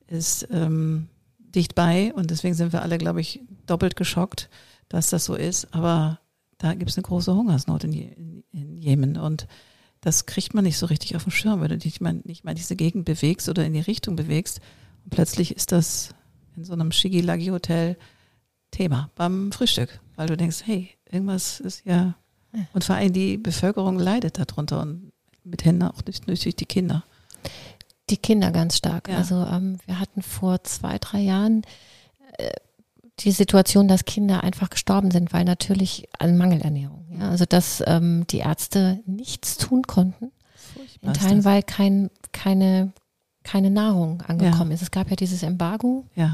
ist ähm, dicht bei und deswegen sind wir alle, glaube ich, doppelt geschockt, dass das so ist. Aber da gibt es eine große Hungersnot in, in, in Jemen und das kriegt man nicht so richtig auf den Schirm, wenn du dich mal, nicht mal diese Gegend bewegst oder in die Richtung bewegst. Und plötzlich ist das in so einem Shigi-Lagi-Hotel Thema beim Frühstück, weil du denkst, hey, irgendwas ist ja, und vor allem die Bevölkerung leidet darunter und mit Händen auch durch, durch die Kinder. Die Kinder ganz stark. Ja. Also ähm, wir hatten vor zwei, drei Jahren äh, die Situation, dass Kinder einfach gestorben sind, weil natürlich an Mangelernährung. Ja, also dass ähm, die Ärzte nichts tun konnten, in Teilen, weil kein, keine, keine Nahrung angekommen ja. ist. Es gab ja dieses Embargo. Ja.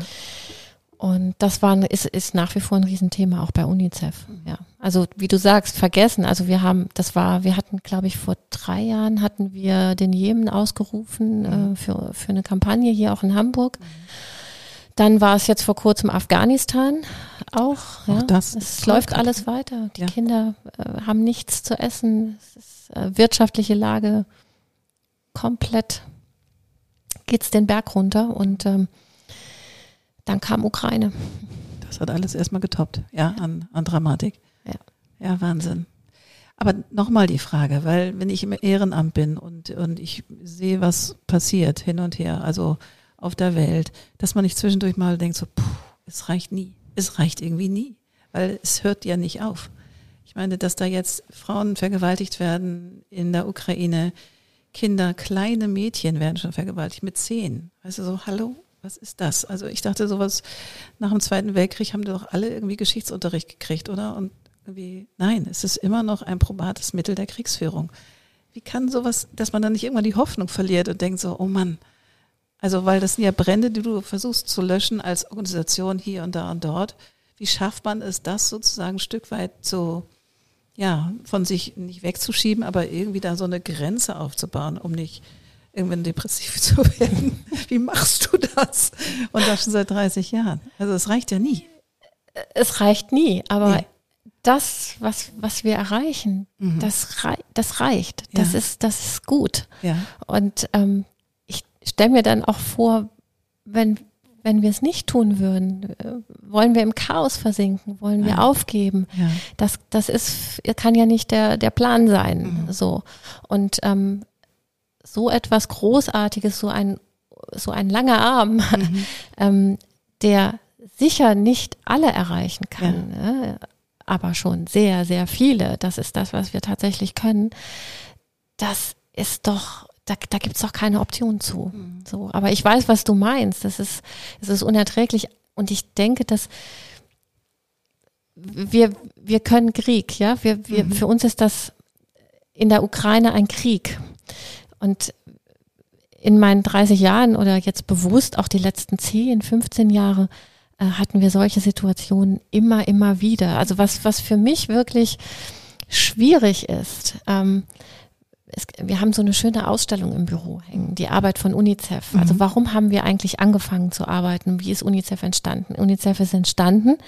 Und das war, ist, ist nach wie vor ein Riesenthema, auch bei UNICEF. Ja. Also, wie du sagst, vergessen. Also, wir haben, das war, wir hatten, glaube ich, vor drei Jahren hatten wir den Jemen ausgerufen mhm. äh, für, für eine Kampagne hier auch in Hamburg. Mhm. Dann war es jetzt vor kurzem Afghanistan auch. auch ja. das es läuft alles weiter. Die ja. Kinder äh, haben nichts zu essen. Es ist äh, wirtschaftliche Lage komplett geht's den Berg runter und ähm, dann kam Ukraine. Das hat alles erstmal getoppt, ja. An, an Dramatik. Ja. Ja, Wahnsinn. Aber nochmal die Frage, weil wenn ich im Ehrenamt bin und, und ich sehe, was passiert hin und her, also auf der Welt, dass man nicht zwischendurch mal denkt, so, puh, es reicht nie. Es reicht irgendwie nie, weil es hört ja nicht auf. Ich meine, dass da jetzt Frauen vergewaltigt werden in der Ukraine, Kinder, kleine Mädchen werden schon vergewaltigt mit zehn. Weißt du, so, hallo, was ist das? Also ich dachte, sowas nach dem Zweiten Weltkrieg haben doch alle irgendwie Geschichtsunterricht gekriegt, oder? Und irgendwie, nein, es ist immer noch ein probates Mittel der Kriegsführung. Wie kann sowas, dass man dann nicht irgendwann die Hoffnung verliert und denkt so, oh Mann, also, weil das sind ja Brände, die du versuchst zu löschen als Organisation hier und da und dort. Wie schafft man es, das sozusagen ein Stück weit zu, ja, von sich nicht wegzuschieben, aber irgendwie da so eine Grenze aufzubauen, um nicht irgendwann depressiv zu werden? Wie machst du das? Und das schon seit 30 Jahren. Also, es reicht ja nie. Es reicht nie, aber nee. das, was, was wir erreichen, mhm. das, rei das reicht. Das, ja. ist, das ist gut. Ja. Und ähm, stelle mir dann auch vor, wenn, wenn wir es nicht tun würden, äh, wollen wir im Chaos versinken, wollen wir ja. aufgeben. Ja. Das, das ist, kann ja nicht der, der Plan sein. Mhm. So. Und ähm, so etwas Großartiges, so ein, so ein langer Arm, mhm. ähm, der sicher nicht alle erreichen kann, ja. ne? aber schon sehr, sehr viele. Das ist das, was wir tatsächlich können. Das ist doch da, da gibt es doch keine Option zu. Mhm. So, aber ich weiß, was du meinst. Das ist, es ist unerträglich. Und ich denke, dass wir, wir können Krieg, ja. Wir, wir, mhm. Für uns ist das in der Ukraine ein Krieg. Und in meinen 30 Jahren oder jetzt bewusst auch die letzten 10, 15 Jahre äh, hatten wir solche Situationen immer, immer wieder. Also was, was für mich wirklich schwierig ist, ähm, es, wir haben so eine schöne Ausstellung im Büro hängen, die Arbeit von UNICEF. Also mhm. warum haben wir eigentlich angefangen zu arbeiten? Wie ist UNICEF entstanden? UNICEF ist entstanden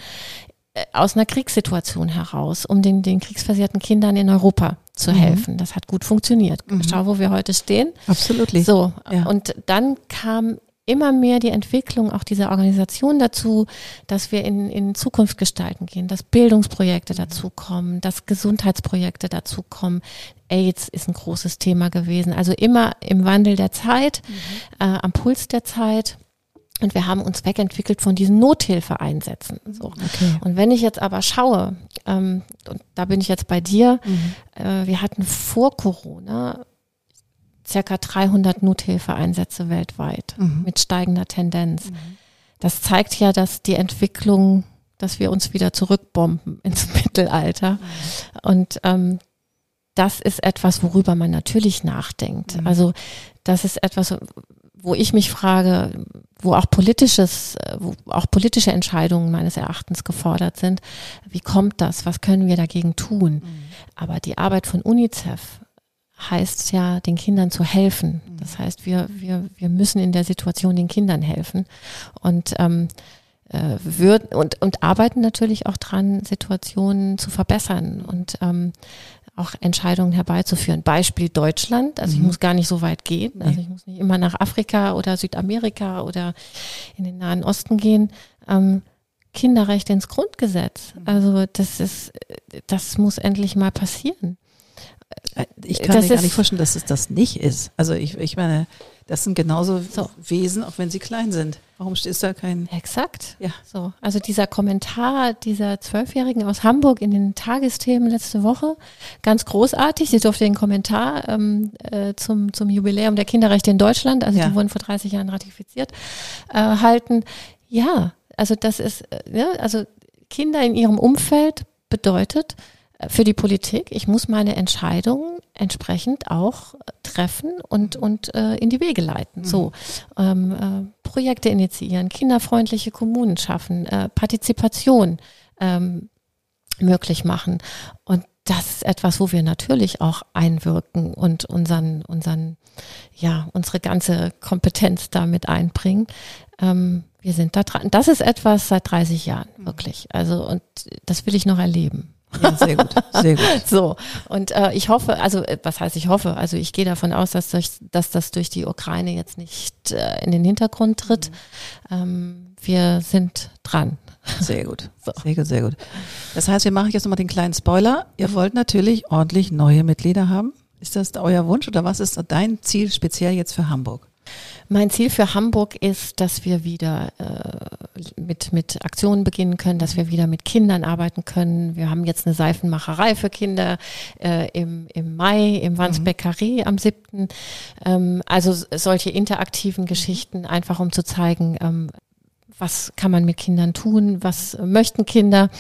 aus einer Kriegssituation heraus, um den, den kriegsversehrten Kindern in Europa zu mhm. helfen. Das hat gut funktioniert. Mhm. Schau, wo wir heute stehen. Absolut. So. Ja. Und dann kam immer mehr die Entwicklung auch dieser Organisation dazu, dass wir in, in Zukunft gestalten gehen, dass Bildungsprojekte dazukommen, dass Gesundheitsprojekte dazukommen. AIDS ist ein großes Thema gewesen. Also immer im Wandel der Zeit, mhm. äh, am Puls der Zeit. Und wir haben uns wegentwickelt von diesen Nothilfeeinsätzen. So. Okay. Und wenn ich jetzt aber schaue, ähm, und da bin ich jetzt bei dir, mhm. äh, wir hatten vor Corona circa 300 Nothilfeeinsätze weltweit mhm. mit steigender Tendenz. Mhm. Das zeigt ja, dass die Entwicklung, dass wir uns wieder zurückbomben ins Mittelalter. Mhm. Und ähm, das ist etwas, worüber man natürlich nachdenkt. Mhm. Also das ist etwas, wo ich mich frage, wo auch politisches, wo auch politische Entscheidungen meines Erachtens gefordert sind. Wie kommt das? Was können wir dagegen tun? Mhm. Aber die Arbeit von UNICEF heißt ja, den Kindern zu helfen. Mhm. Das heißt, wir, wir, wir müssen in der Situation den Kindern helfen. Und ähm, äh, würden und, und arbeiten natürlich auch dran, Situationen zu verbessern und ähm, auch Entscheidungen herbeizuführen. Beispiel Deutschland, also mhm. ich muss gar nicht so weit gehen, also ich muss nicht immer nach Afrika oder Südamerika oder in den Nahen Osten gehen. Ähm, Kinderrechte ins Grundgesetz. Mhm. Also das ist, das muss endlich mal passieren. Äh, ich kann das mir gar nicht vorstellen, dass es das nicht ist. Also ich, ich meine, das sind genauso so. Wesen, auch wenn sie klein sind. Warum ist da kein? Exakt. Ja. So. Also dieser Kommentar dieser Zwölfjährigen aus Hamburg in den Tagesthemen letzte Woche, ganz großartig. Sie durfte den Kommentar ähm, äh, zum, zum Jubiläum der Kinderrechte in Deutschland, also ja. die wurden vor 30 Jahren ratifiziert, äh, halten. Ja, also das ist, äh, ja, also Kinder in ihrem Umfeld bedeutet, für die Politik. Ich muss meine Entscheidungen entsprechend auch treffen und, und äh, in die Wege leiten. Mhm. So, ähm, äh, Projekte initiieren, kinderfreundliche Kommunen schaffen, äh, Partizipation ähm, möglich machen. Und das ist etwas, wo wir natürlich auch einwirken und unseren, unseren, ja, unsere ganze Kompetenz damit einbringen. Ähm, wir sind da dran. Das ist etwas seit 30 Jahren, mhm. wirklich. Also, und das will ich noch erleben. Ja, sehr gut, sehr gut. so, und äh, ich hoffe, also äh, was heißt ich hoffe, also ich gehe davon aus, dass, durch, dass das durch die Ukraine jetzt nicht äh, in den Hintergrund tritt. Mhm. Ähm, wir sind dran. Sehr gut, so. sehr gut, sehr gut. Das heißt, wir machen jetzt nochmal den kleinen Spoiler. Ihr wollt natürlich ordentlich neue Mitglieder haben. Ist das euer Wunsch oder was ist dein Ziel speziell jetzt für Hamburg? Mein Ziel für Hamburg ist, dass wir wieder äh, mit, mit Aktionen beginnen können, dass wir wieder mit Kindern arbeiten können. Wir haben jetzt eine Seifenmacherei für Kinder äh, im, im Mai im Wandsbeck Carré am 7. Ähm, also solche interaktiven Geschichten, einfach um zu zeigen, ähm, was kann man mit Kindern tun, was möchten Kinder.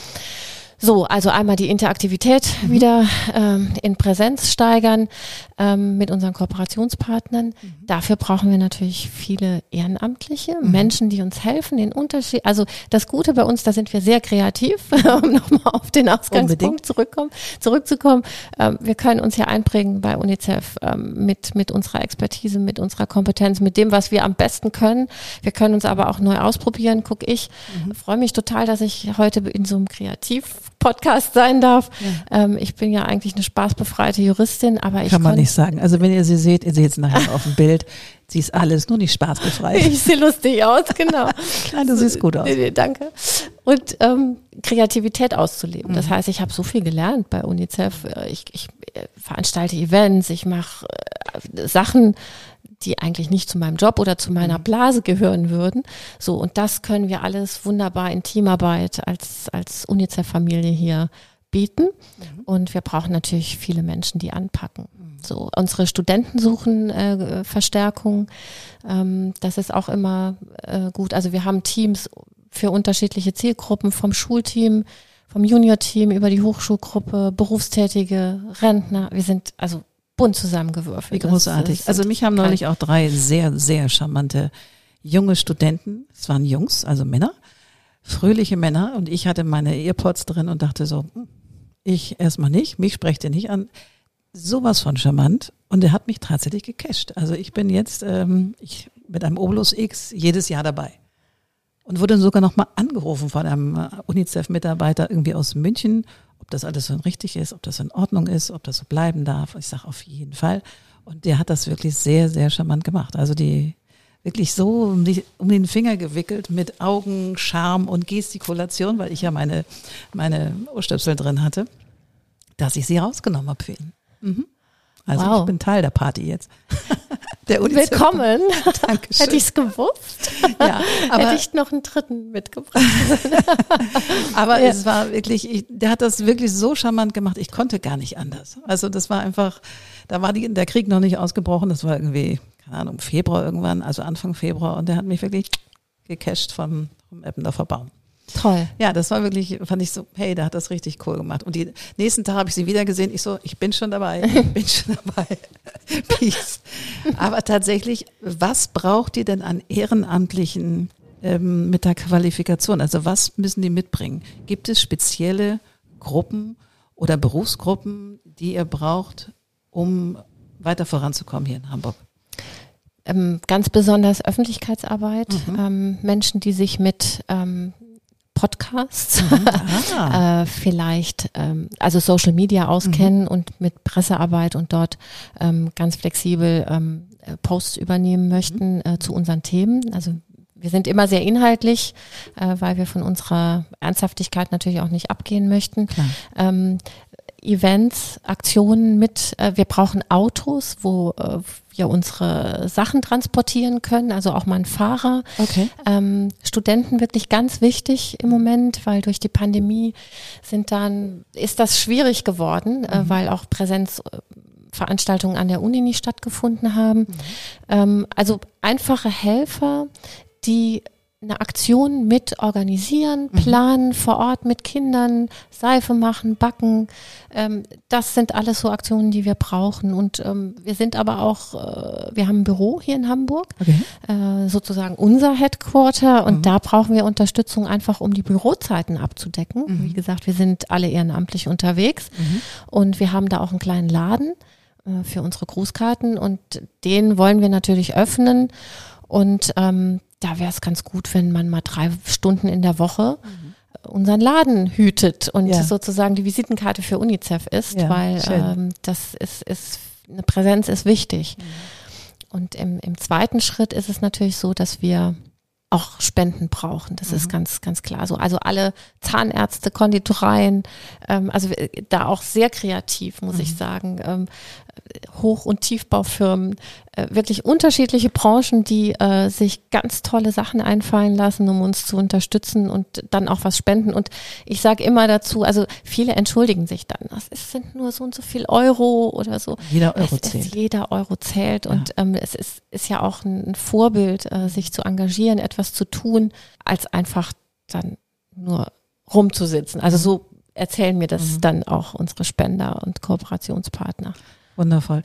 So, also einmal die Interaktivität mhm. wieder ähm, in Präsenz steigern ähm, mit unseren Kooperationspartnern. Mhm. Dafür brauchen wir natürlich viele Ehrenamtliche, mhm. Menschen, die uns helfen, den Unterschied. Also das Gute bei uns, da sind wir sehr kreativ, um nochmal auf den Ausgangspunkt zurückkommen, zurückzukommen. Ähm, wir können uns ja einbringen bei UNICEF ähm, mit, mit unserer Expertise, mit unserer Kompetenz, mit dem, was wir am besten können. Wir können uns aber auch neu ausprobieren, guck ich. Mhm. Freue mich total, dass ich heute in so einem Kreativ Podcast sein darf. Ja. Ähm, ich bin ja eigentlich eine spaßbefreite Juristin, aber ich kann man nicht sagen. Also wenn ihr sie seht, ihr seht es nachher auf dem Bild, sie ist alles nur nicht spaßbefreit. Ich sehe lustig aus, genau. Nein, du siehst gut aus. Danke. Und ähm, Kreativität auszuleben. Mhm. Das heißt, ich habe so viel gelernt bei UNICEF. Ich, ich äh, veranstalte Events, ich mache äh, Sachen, die eigentlich nicht zu meinem Job oder zu meiner mhm. Blase gehören würden. So, und das können wir alles wunderbar in Teamarbeit als, als UNICEF-Familie hier bieten. Mhm. Und wir brauchen natürlich viele Menschen, die anpacken. Mhm. So, unsere Studenten suchen äh, Verstärkung. Ähm, das ist auch immer äh, gut. Also wir haben Teams für unterschiedliche Zielgruppen, vom Schulteam, vom Junior-Team über die Hochschulgruppe, Berufstätige, Rentner. Wir sind also bunt zusammengewürfelt. Wie großartig. Das also mich haben neulich auch drei sehr, sehr charmante junge Studenten, es waren Jungs, also Männer, fröhliche Männer und ich hatte meine Earpods drin und dachte so, hm, ich erstmal nicht, mich sprecht ihr nicht an. Sowas von charmant und er hat mich tatsächlich gecasht. Also ich bin jetzt ähm, ich, mit einem Obolus X jedes Jahr dabei und wurde sogar nochmal angerufen von einem äh, UNICEF-Mitarbeiter irgendwie aus München ob das alles so richtig ist, ob das in Ordnung ist, ob das so bleiben darf. Ich sage auf jeden Fall. Und der hat das wirklich sehr, sehr charmant gemacht. Also die wirklich so um, die, um den Finger gewickelt mit Augen, Charme und Gestikulation, weil ich ja meine, meine Ohrstöpsel drin hatte, dass ich sie rausgenommen habe für ihn. Mhm. Also wow. ich bin Teil der Party jetzt. der Willkommen. Dankeschön. Hätte ich es gewusst, ja, aber, hätte ich noch einen dritten mitgebracht. aber ja. es war wirklich, ich, der hat das wirklich so charmant gemacht, ich konnte gar nicht anders. Also das war einfach, da war die, der Krieg noch nicht ausgebrochen, das war irgendwie, keine Ahnung, Februar irgendwann, also Anfang Februar und der hat mich wirklich gecasht vom, vom Eppendorfer Baum. Toll. Ja, das war wirklich, fand ich so, hey, da hat das richtig cool gemacht. Und die nächsten Tag habe ich sie wieder gesehen. Ich so, ich bin schon dabei, ich bin schon dabei. Peace. Aber tatsächlich, was braucht ihr denn an Ehrenamtlichen ähm, mit der Qualifikation? Also was müssen die mitbringen? Gibt es spezielle Gruppen oder Berufsgruppen, die ihr braucht, um weiter voranzukommen hier in Hamburg? Ähm, ganz besonders Öffentlichkeitsarbeit, mhm. ähm, Menschen, die sich mit ähm, Podcasts, mhm. äh, vielleicht ähm, also Social Media auskennen mhm. und mit Pressearbeit und dort ähm, ganz flexibel ähm, äh, Posts übernehmen möchten mhm. äh, zu unseren Themen. Also wir sind immer sehr inhaltlich, äh, weil wir von unserer Ernsthaftigkeit natürlich auch nicht abgehen möchten. Ähm, Events, Aktionen mit. Äh, wir brauchen Autos, wo äh, wir unsere Sachen transportieren können, also auch mal ein Fahrer. Okay. Ähm, Studenten wirklich ganz wichtig im Moment, weil durch die Pandemie sind dann, ist das schwierig geworden, äh, mhm. äh, weil auch Präsenzveranstaltungen an der Uni nicht stattgefunden haben. Mhm. Ähm, also einfache Helfer, die eine Aktion mit organisieren, mhm. planen, mhm. vor Ort mit Kindern, Seife machen, backen. Ähm, das sind alles so Aktionen, die wir brauchen. Und ähm, wir sind aber auch, äh, wir haben ein Büro hier in Hamburg, okay. äh, sozusagen unser Headquarter. Und mhm. da brauchen wir Unterstützung einfach, um die Bürozeiten abzudecken. Mhm. Wie gesagt, wir sind alle ehrenamtlich unterwegs. Mhm. Und wir haben da auch einen kleinen Laden äh, für unsere Grußkarten. Und den wollen wir natürlich öffnen. Und ähm, da wäre es ganz gut, wenn man mal drei Stunden in der Woche mhm. unseren Laden hütet und ja. sozusagen die Visitenkarte für UNICEF ist, ja, weil ähm, das ist, ist, eine Präsenz ist wichtig. Mhm. Und im, im zweiten Schritt ist es natürlich so, dass wir auch Spenden brauchen. Das mhm. ist ganz, ganz klar so. Also alle Zahnärzte, Konditoreien, ähm, also da auch sehr kreativ, muss mhm. ich sagen. Ähm, Hoch- und Tiefbaufirmen, äh, wirklich unterschiedliche Branchen, die äh, sich ganz tolle Sachen einfallen lassen, um uns zu unterstützen und dann auch was spenden. Und ich sage immer dazu, also viele entschuldigen sich dann, es sind nur so und so viel Euro oder so. Jeder Euro es, zählt. Es, jeder Euro zählt. Ja. Und ähm, es ist, ist ja auch ein Vorbild, äh, sich zu engagieren, etwas zu tun, als einfach dann nur rumzusitzen. Also so erzählen mir das mhm. dann auch unsere Spender und Kooperationspartner. Wundervoll.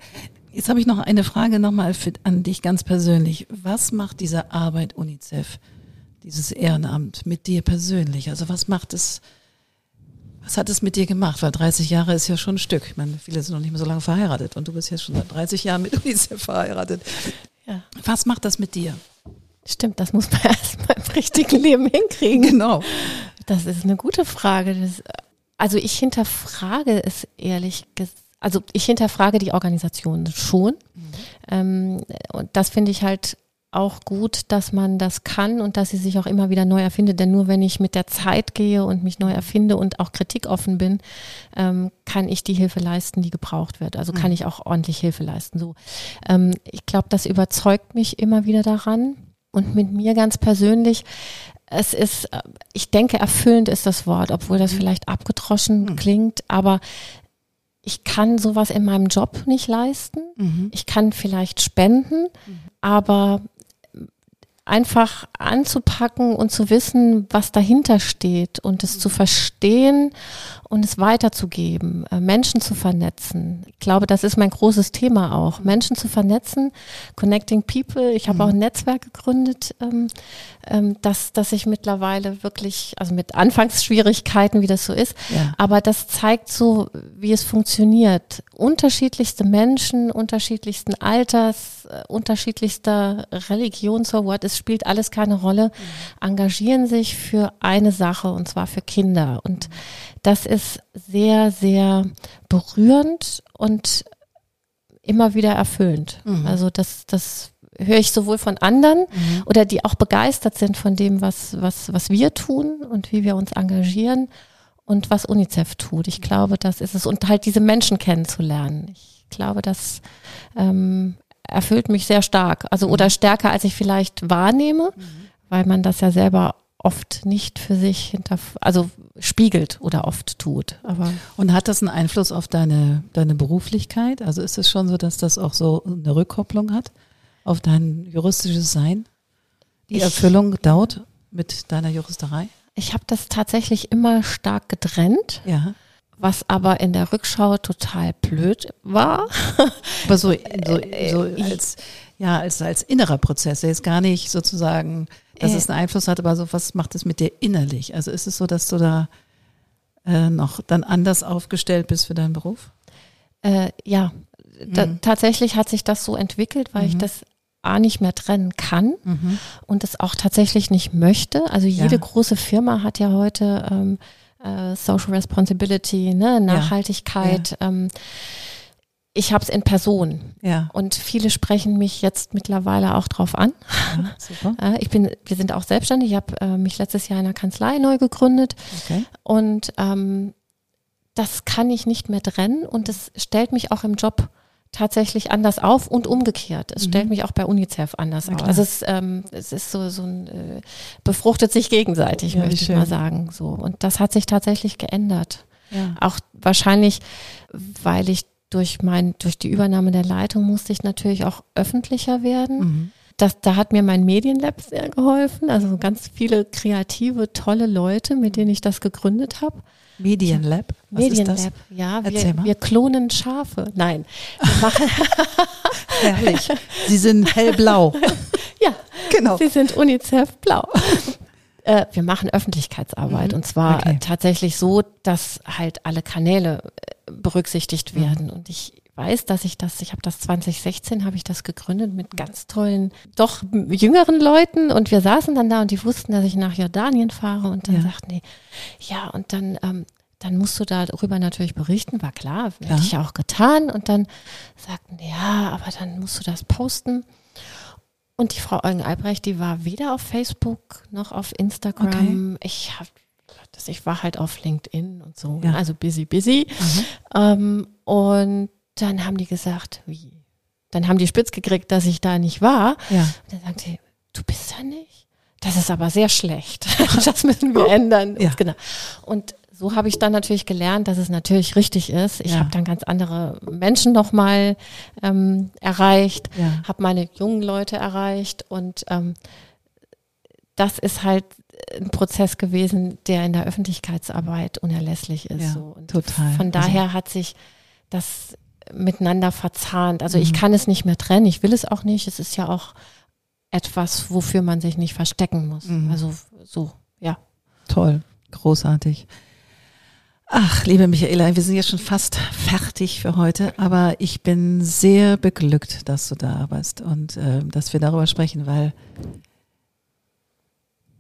Jetzt habe ich noch eine Frage nochmal an dich ganz persönlich. Was macht diese Arbeit UNICEF, dieses Ehrenamt mit dir persönlich? Also was macht es, was hat es mit dir gemacht? Weil 30 Jahre ist ja schon ein Stück. Ich meine, viele sind noch nicht mehr so lange verheiratet und du bist jetzt schon seit 30 Jahren mit UNICEF verheiratet. Ja. Was macht das mit dir? Stimmt, das muss man erstmal im richtigen Leben hinkriegen. Genau. Das ist eine gute Frage. Das, also ich hinterfrage es ehrlich gesagt also ich hinterfrage die Organisation schon. Mhm. Ähm, und das finde ich halt auch gut, dass man das kann und dass sie sich auch immer wieder neu erfindet. Denn nur wenn ich mit der Zeit gehe und mich neu erfinde und auch kritikoffen bin, ähm, kann ich die Hilfe leisten, die gebraucht wird. Also kann mhm. ich auch ordentlich Hilfe leisten. So, ähm, ich glaube, das überzeugt mich immer wieder daran. Und mit mir ganz persönlich, es ist, ich denke, erfüllend ist das Wort, obwohl das mhm. vielleicht abgedroschen mhm. klingt, aber ich kann sowas in meinem Job nicht leisten. Mhm. Ich kann vielleicht spenden, mhm. aber einfach anzupacken und zu wissen, was dahinter steht und es zu verstehen und es weiterzugeben, äh, Menschen zu vernetzen. Ich glaube, das ist mein großes Thema auch. Menschen zu vernetzen, connecting people. Ich habe mhm. auch ein Netzwerk gegründet, ähm, dass, dass ich mittlerweile wirklich, also mit Anfangsschwierigkeiten, wie das so ist, ja. aber das zeigt so, wie es funktioniert. Unterschiedlichste Menschen, unterschiedlichsten Alters, äh, unterschiedlichster Religion, so what, es spielt alles keine Rolle, mhm. engagieren sich für eine Sache und zwar für Kinder. Und das ist sehr, sehr berührend und immer wieder erfüllend. Mhm. Also das, das höre ich sowohl von anderen mhm. oder die auch begeistert sind von dem, was, was, was wir tun und wie wir uns engagieren und was UNICEF tut. Ich glaube, das ist es. Und halt diese Menschen kennenzulernen. Ich glaube, das ähm, erfüllt mich sehr stark. Also oder mhm. stärker, als ich vielleicht wahrnehme, mhm. weil man das ja selber oft nicht für sich hinter, also spiegelt oder oft tut. Aber und hat das einen Einfluss auf deine, deine Beruflichkeit? Also ist es schon so, dass das auch so eine Rückkopplung hat auf dein juristisches Sein? Die ich, Erfüllung dauert mit deiner Juristerei? Ich habe das tatsächlich immer stark getrennt. Ja. Was aber in der Rückschau total blöd war. Aber so, so, so als, ja, als, als innerer Prozess, der ist gar nicht sozusagen dass äh, es einen Einfluss hat, aber so, was macht es mit dir innerlich? Also ist es so, dass du da äh, noch dann anders aufgestellt bist für deinen Beruf? Äh, ja, da, mhm. tatsächlich hat sich das so entwickelt, weil mhm. ich das A nicht mehr trennen kann mhm. und es auch tatsächlich nicht möchte. Also jede ja. große Firma hat ja heute ähm, äh, Social Responsibility, ne, Nachhaltigkeit. Ja. Ja. Ähm, ich habe es in Person. Ja. Und viele sprechen mich jetzt mittlerweile auch drauf an. Super. ich bin, wir sind auch selbstständig. Ich habe äh, mich letztes Jahr in einer Kanzlei neu gegründet. Okay. Und ähm, das kann ich nicht mehr trennen und es stellt mich auch im Job tatsächlich anders auf und umgekehrt. Es mhm. stellt mich auch bei UNICEF anders auf. Also es, ähm, es ist so, so ein äh, befruchtet sich gegenseitig, ja, möchte ich mal sagen. So. Und das hat sich tatsächlich geändert. Ja. Auch wahrscheinlich, weil ich durch mein, durch die Übernahme der Leitung musste ich natürlich auch öffentlicher werden. Mhm. Das, da hat mir mein Medienlab sehr geholfen. Also ganz viele kreative, tolle Leute, mit denen ich das gegründet habe. Medienlab? Was Medienlab, ist das? ja. Wir, wir, klonen Schafe. Nein. Wir machen Herrlich. Sie sind hellblau. ja, genau. Sie sind UNICEF blau. Äh, wir machen Öffentlichkeitsarbeit mhm. und zwar okay. tatsächlich so, dass halt alle Kanäle berücksichtigt mhm. werden. Mhm. Und ich weiß, dass ich das, ich habe das 2016, habe ich das gegründet mit ganz tollen, doch jüngeren Leuten und wir saßen dann da und die wussten, dass ich nach Jordanien fahre und dann ja. sagten die, ja, und dann, ähm, dann musst du darüber natürlich berichten, war klar, ja. hätte ich ja auch getan und dann sagten, ja, aber dann musst du das posten. Und die Frau Eugen Albrecht, die war weder auf Facebook noch auf Instagram. Okay. Ich habe das, ich war halt auf LinkedIn und so, ja. also busy, busy. Mhm. Ähm, und dann haben die gesagt, wie? Dann haben die spitz gekriegt, dass ich da nicht war. Ja. Und dann sagte sie, du bist da nicht? Das ist aber sehr schlecht. das müssen wir ändern. Ja. Genau. Und so habe ich dann natürlich gelernt, dass es natürlich richtig ist. Ich ja. habe dann ganz andere Menschen nochmal ähm, erreicht, ja. habe meine jungen Leute erreicht und ähm, das ist halt ein Prozess gewesen, der in der Öffentlichkeitsarbeit unerlässlich ist. Ja, so. Und total. Von daher also. hat sich das miteinander verzahnt. Also mhm. ich kann es nicht mehr trennen, ich will es auch nicht. Es ist ja auch etwas, wofür man sich nicht verstecken muss. Mhm. Also so, ja. Toll, großartig. Ach, liebe Michaela, wir sind ja schon fast fertig für heute, aber ich bin sehr beglückt, dass du da bist und äh, dass wir darüber sprechen, weil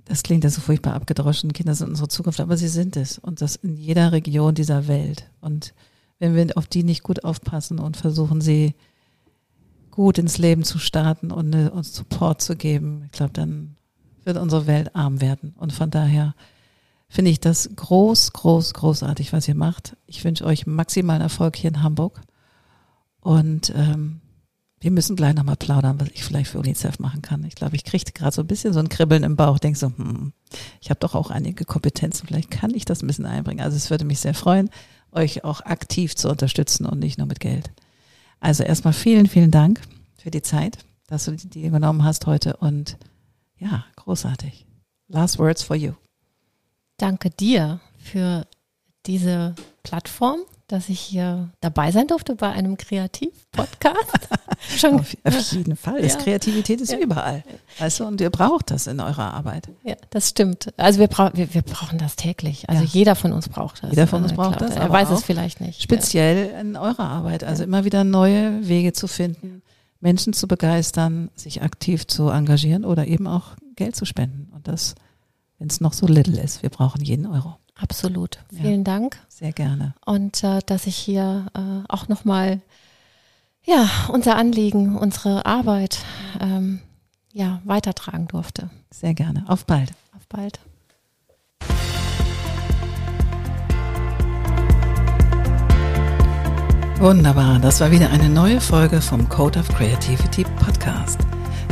das klingt ja so furchtbar abgedroschen, Kinder sind unsere Zukunft, aber sie sind es und das in jeder Region dieser Welt. Und wenn wir auf die nicht gut aufpassen und versuchen, sie gut ins Leben zu starten und uns Support zu geben, ich glaube, dann wird unsere Welt arm werden. Und von daher finde ich das groß, groß, großartig, was ihr macht. Ich wünsche euch maximalen Erfolg hier in Hamburg. Und ähm, wir müssen gleich nochmal plaudern, was ich vielleicht für UNICEF machen kann. Ich glaube, ich kriege gerade so ein bisschen so ein Kribbeln im Bauch, denke so, hm, ich habe doch auch einige Kompetenzen, vielleicht kann ich das ein bisschen einbringen. Also es würde mich sehr freuen, euch auch aktiv zu unterstützen und nicht nur mit Geld. Also erstmal vielen, vielen Dank für die Zeit, dass du die übernommen hast heute und ja, großartig. Last words for you. Danke dir für diese Plattform dass ich hier dabei sein durfte bei einem Kreativ-Podcast. Auf, auf, jeden Fall. Das ja. Kreativität ist ja. überall. Du, und ihr braucht das in eurer Arbeit. Ja, das stimmt. Also wir, brauchen wir, wir brauchen das täglich. Also ja. jeder von uns braucht das. Jeder von uns braucht das. Er weiß es vielleicht nicht. Speziell in eurer Arbeit. Also immer wieder neue Wege zu finden, Menschen zu begeistern, sich aktiv zu engagieren oder eben auch Geld zu spenden. Und das, wenn es noch so little ist. Wir brauchen jeden Euro. Absolut. Vielen ja, Dank. Sehr gerne. Und äh, dass ich hier äh, auch nochmal ja, unser Anliegen, unsere Arbeit ähm, ja, weitertragen durfte. Sehr gerne. Auf bald. Auf bald. Wunderbar, das war wieder eine neue Folge vom Code of Creativity Podcast.